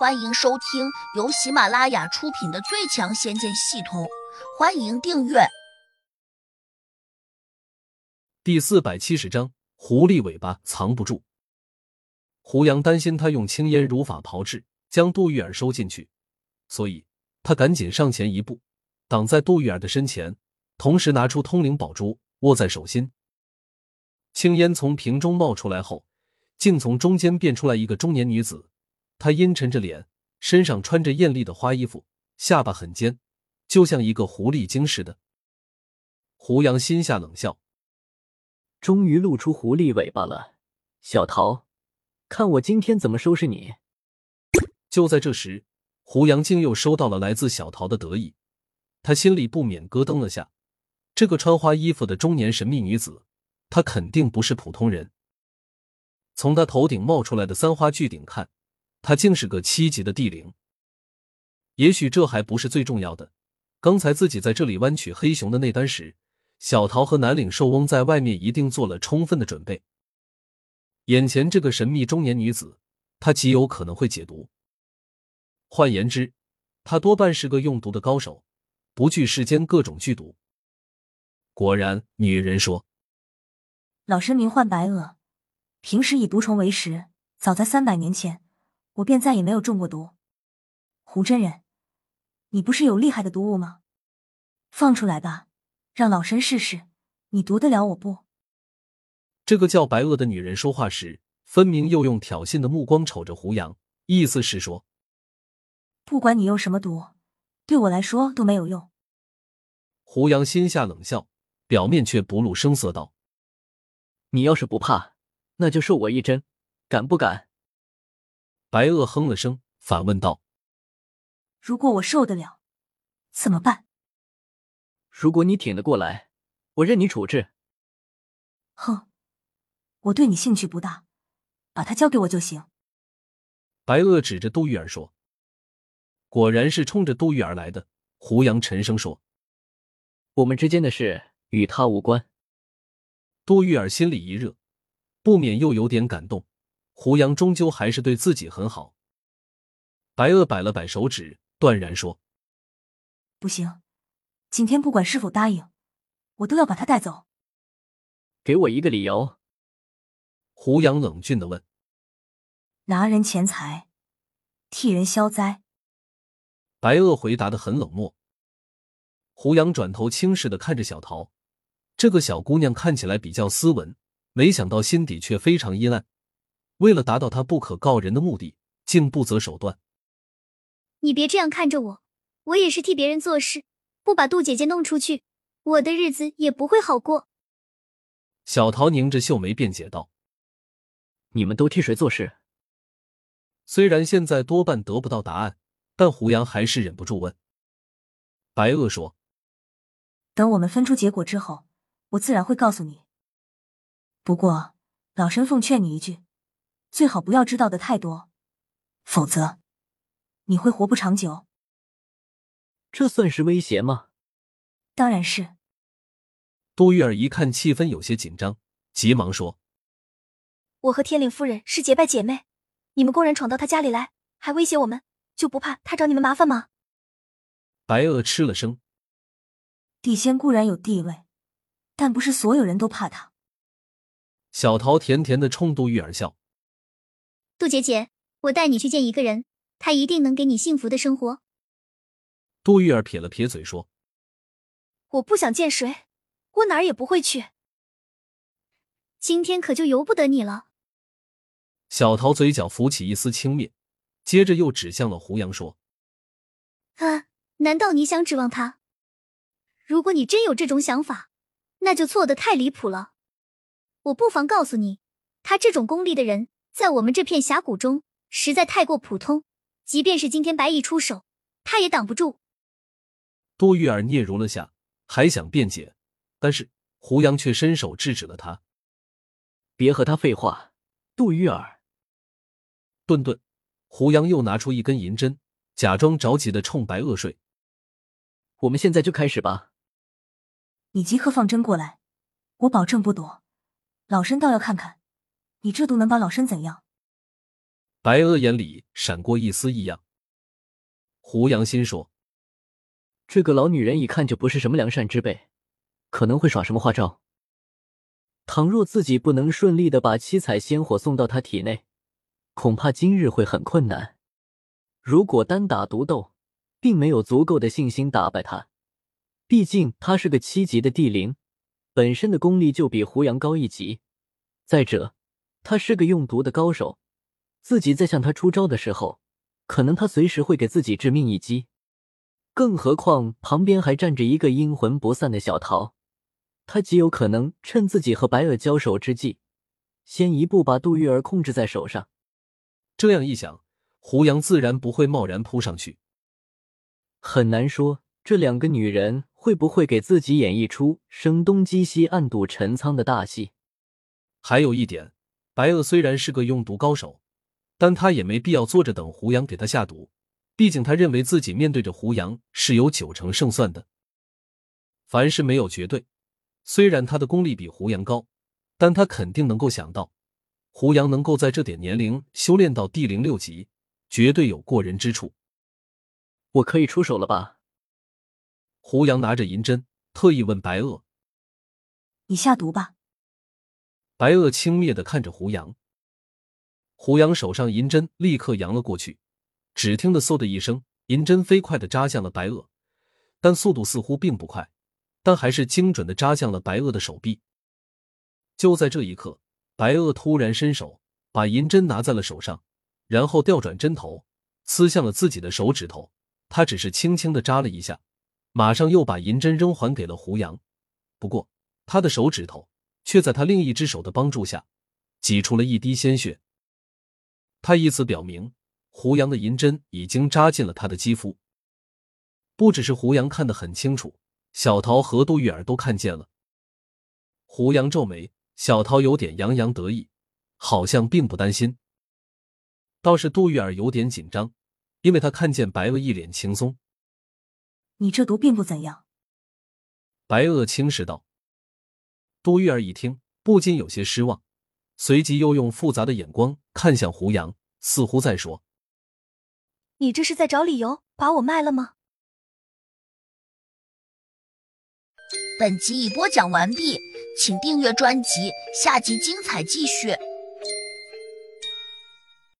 欢迎收听由喜马拉雅出品的《最强仙剑系统》，欢迎订阅。第四百七十章：狐狸尾巴藏不住。胡杨担心他用青烟如法炮制，将杜玉儿收进去，所以他赶紧上前一步，挡在杜玉儿的身前，同时拿出通灵宝珠握在手心。青烟从瓶中冒出来后，竟从中间变出来一个中年女子。她阴沉着脸，身上穿着艳丽的花衣服，下巴很尖，就像一个狐狸精似的。胡杨心下冷笑，终于露出狐狸尾巴了，小桃，看我今天怎么收拾你！就在这时，胡杨竟又收到了来自小桃的得意，他心里不免咯噔了下。这个穿花衣服的中年神秘女子，她肯定不是普通人。从她头顶冒出来的三花巨顶看。他竟是个七级的地灵，也许这还不是最重要的。刚才自己在这里弯曲黑熊的内丹时，小桃和南岭兽翁在外面一定做了充分的准备。眼前这个神秘中年女子，她极有可能会解毒。换言之，她多半是个用毒的高手，不惧世间各种剧毒。果然，女人说：“老身名唤白娥，平时以毒虫为食，早在三百年前。”我便再也没有中过毒。胡真人，你不是有厉害的毒物吗？放出来吧，让老身试试，你毒得了我不？这个叫白娥的女人说话时，分明又用挑衅的目光瞅着胡杨，意思是说，不管你用什么毒，对我来说都没有用。胡杨心下冷笑，表面却不露声色道：“你要是不怕，那就受我一针，敢不敢？”白鹤哼了声，反问道：“如果我受得了，怎么办？如果你挺得过来，我任你处置。”哼，我对你兴趣不大，把他交给我就行。”白鹤指着杜玉儿说：“果然是冲着杜玉儿来的。”胡杨沉声说：“我们之间的事与他无关。”杜玉儿心里一热，不免又有点感动。胡杨终究还是对自己很好。白鄂摆了摆手指，断然说：“不行，景天不管是否答应，我都要把他带走。”给我一个理由。”胡杨冷峻的问。“拿人钱财，替人消灾。”白鄂回答的很冷漠。胡杨转头轻视的看着小桃，这个小姑娘看起来比较斯文，没想到心底却非常阴暗。为了达到他不可告人的目的，竟不择手段。你别这样看着我，我也是替别人做事，不把杜姐姐弄出去，我的日子也不会好过。小桃拧着秀眉辩解道：“你们都替谁做事？”虽然现在多半得不到答案，但胡杨还是忍不住问。白鹤说：“等我们分出结果之后，我自然会告诉你。不过，老身奉劝你一句。”最好不要知道的太多，否则你会活不长久。这算是威胁吗？当然是。杜玉儿一看气氛有些紧张，急忙说：“我和天岭夫人是结拜姐妹，你们公然闯到她家里来，还威胁我们，就不怕她找你们麻烦吗？”白娥吃了声：“地仙固然有地位，但不是所有人都怕他。”小桃甜甜的冲杜玉儿笑。杜姐姐，我带你去见一个人，他一定能给你幸福的生活。杜玉儿撇了撇嘴说：“我不想见谁，我哪儿也不会去。今天可就由不得你了。”小桃嘴角浮起一丝轻蔑，接着又指向了胡杨说：“啊，难道你想指望他？如果你真有这种想法，那就错的太离谱了。我不妨告诉你，他这种功利的人。”在我们这片峡谷中，实在太过普通。即便是今天白蚁出手，他也挡不住。杜玉儿嗫嚅了下，还想辩解，但是胡杨却伸手制止了他：“别和他废话。”杜玉儿，顿顿，胡杨又拿出一根银针，假装着急的冲白鄂睡：“我们现在就开始吧。”你即刻放针过来，我保证不躲。老身倒要看看。你这毒能把老身怎样？白鹅眼里闪过一丝异样。胡杨心说：“这个老女人一看就不是什么良善之辈，可能会耍什么花招。倘若自己不能顺利的把七彩仙火送到她体内，恐怕今日会很困难。如果单打独斗，并没有足够的信心打败她，毕竟她是个七级的地灵，本身的功力就比胡杨高一级。再者，他是个用毒的高手，自己在向他出招的时候，可能他随时会给自己致命一击。更何况旁边还站着一个阴魂不散的小桃，他极有可能趁自己和白鹅交手之际，先一步把杜玉儿控制在手上。这样一想，胡杨自然不会贸然扑上去。很难说这两个女人会不会给自己演绎出声东击西、暗度陈仓的大戏。还有一点。白鹅虽然是个用毒高手，但他也没必要坐着等胡杨给他下毒。毕竟他认为自己面对着胡杨是有九成胜算的。凡事没有绝对，虽然他的功力比胡杨高，但他肯定能够想到，胡杨能够在这点年龄修炼到地灵六级，绝对有过人之处。我可以出手了吧？胡杨拿着银针，特意问白鹅：“你下毒吧。”白鹤轻蔑的看着胡杨，胡杨手上银针立刻扬了过去，只听得嗖的一声，银针飞快的扎向了白鹤，但速度似乎并不快，但还是精准的扎向了白鹤的手臂。就在这一刻，白鹤突然伸手把银针拿在了手上，然后调转针头，刺向了自己的手指头。他只是轻轻的扎了一下，马上又把银针扔还给了胡杨。不过他的手指头。却在他另一只手的帮助下，挤出了一滴鲜血。他以此表明，胡杨的银针已经扎进了他的肌肤。不只是胡杨看得很清楚，小桃和杜玉儿都看见了。胡杨皱眉，小桃有点洋洋得意，好像并不担心。倒是杜玉儿有点紧张，因为她看见白鹅一脸轻松。你这毒并不怎样。白鹅轻视道。杜玉儿一听，不禁有些失望，随即又用复杂的眼光看向胡杨，似乎在说：“你这是在找理由把我卖了吗？”本集已播讲完毕，请订阅专辑，下集精彩继续。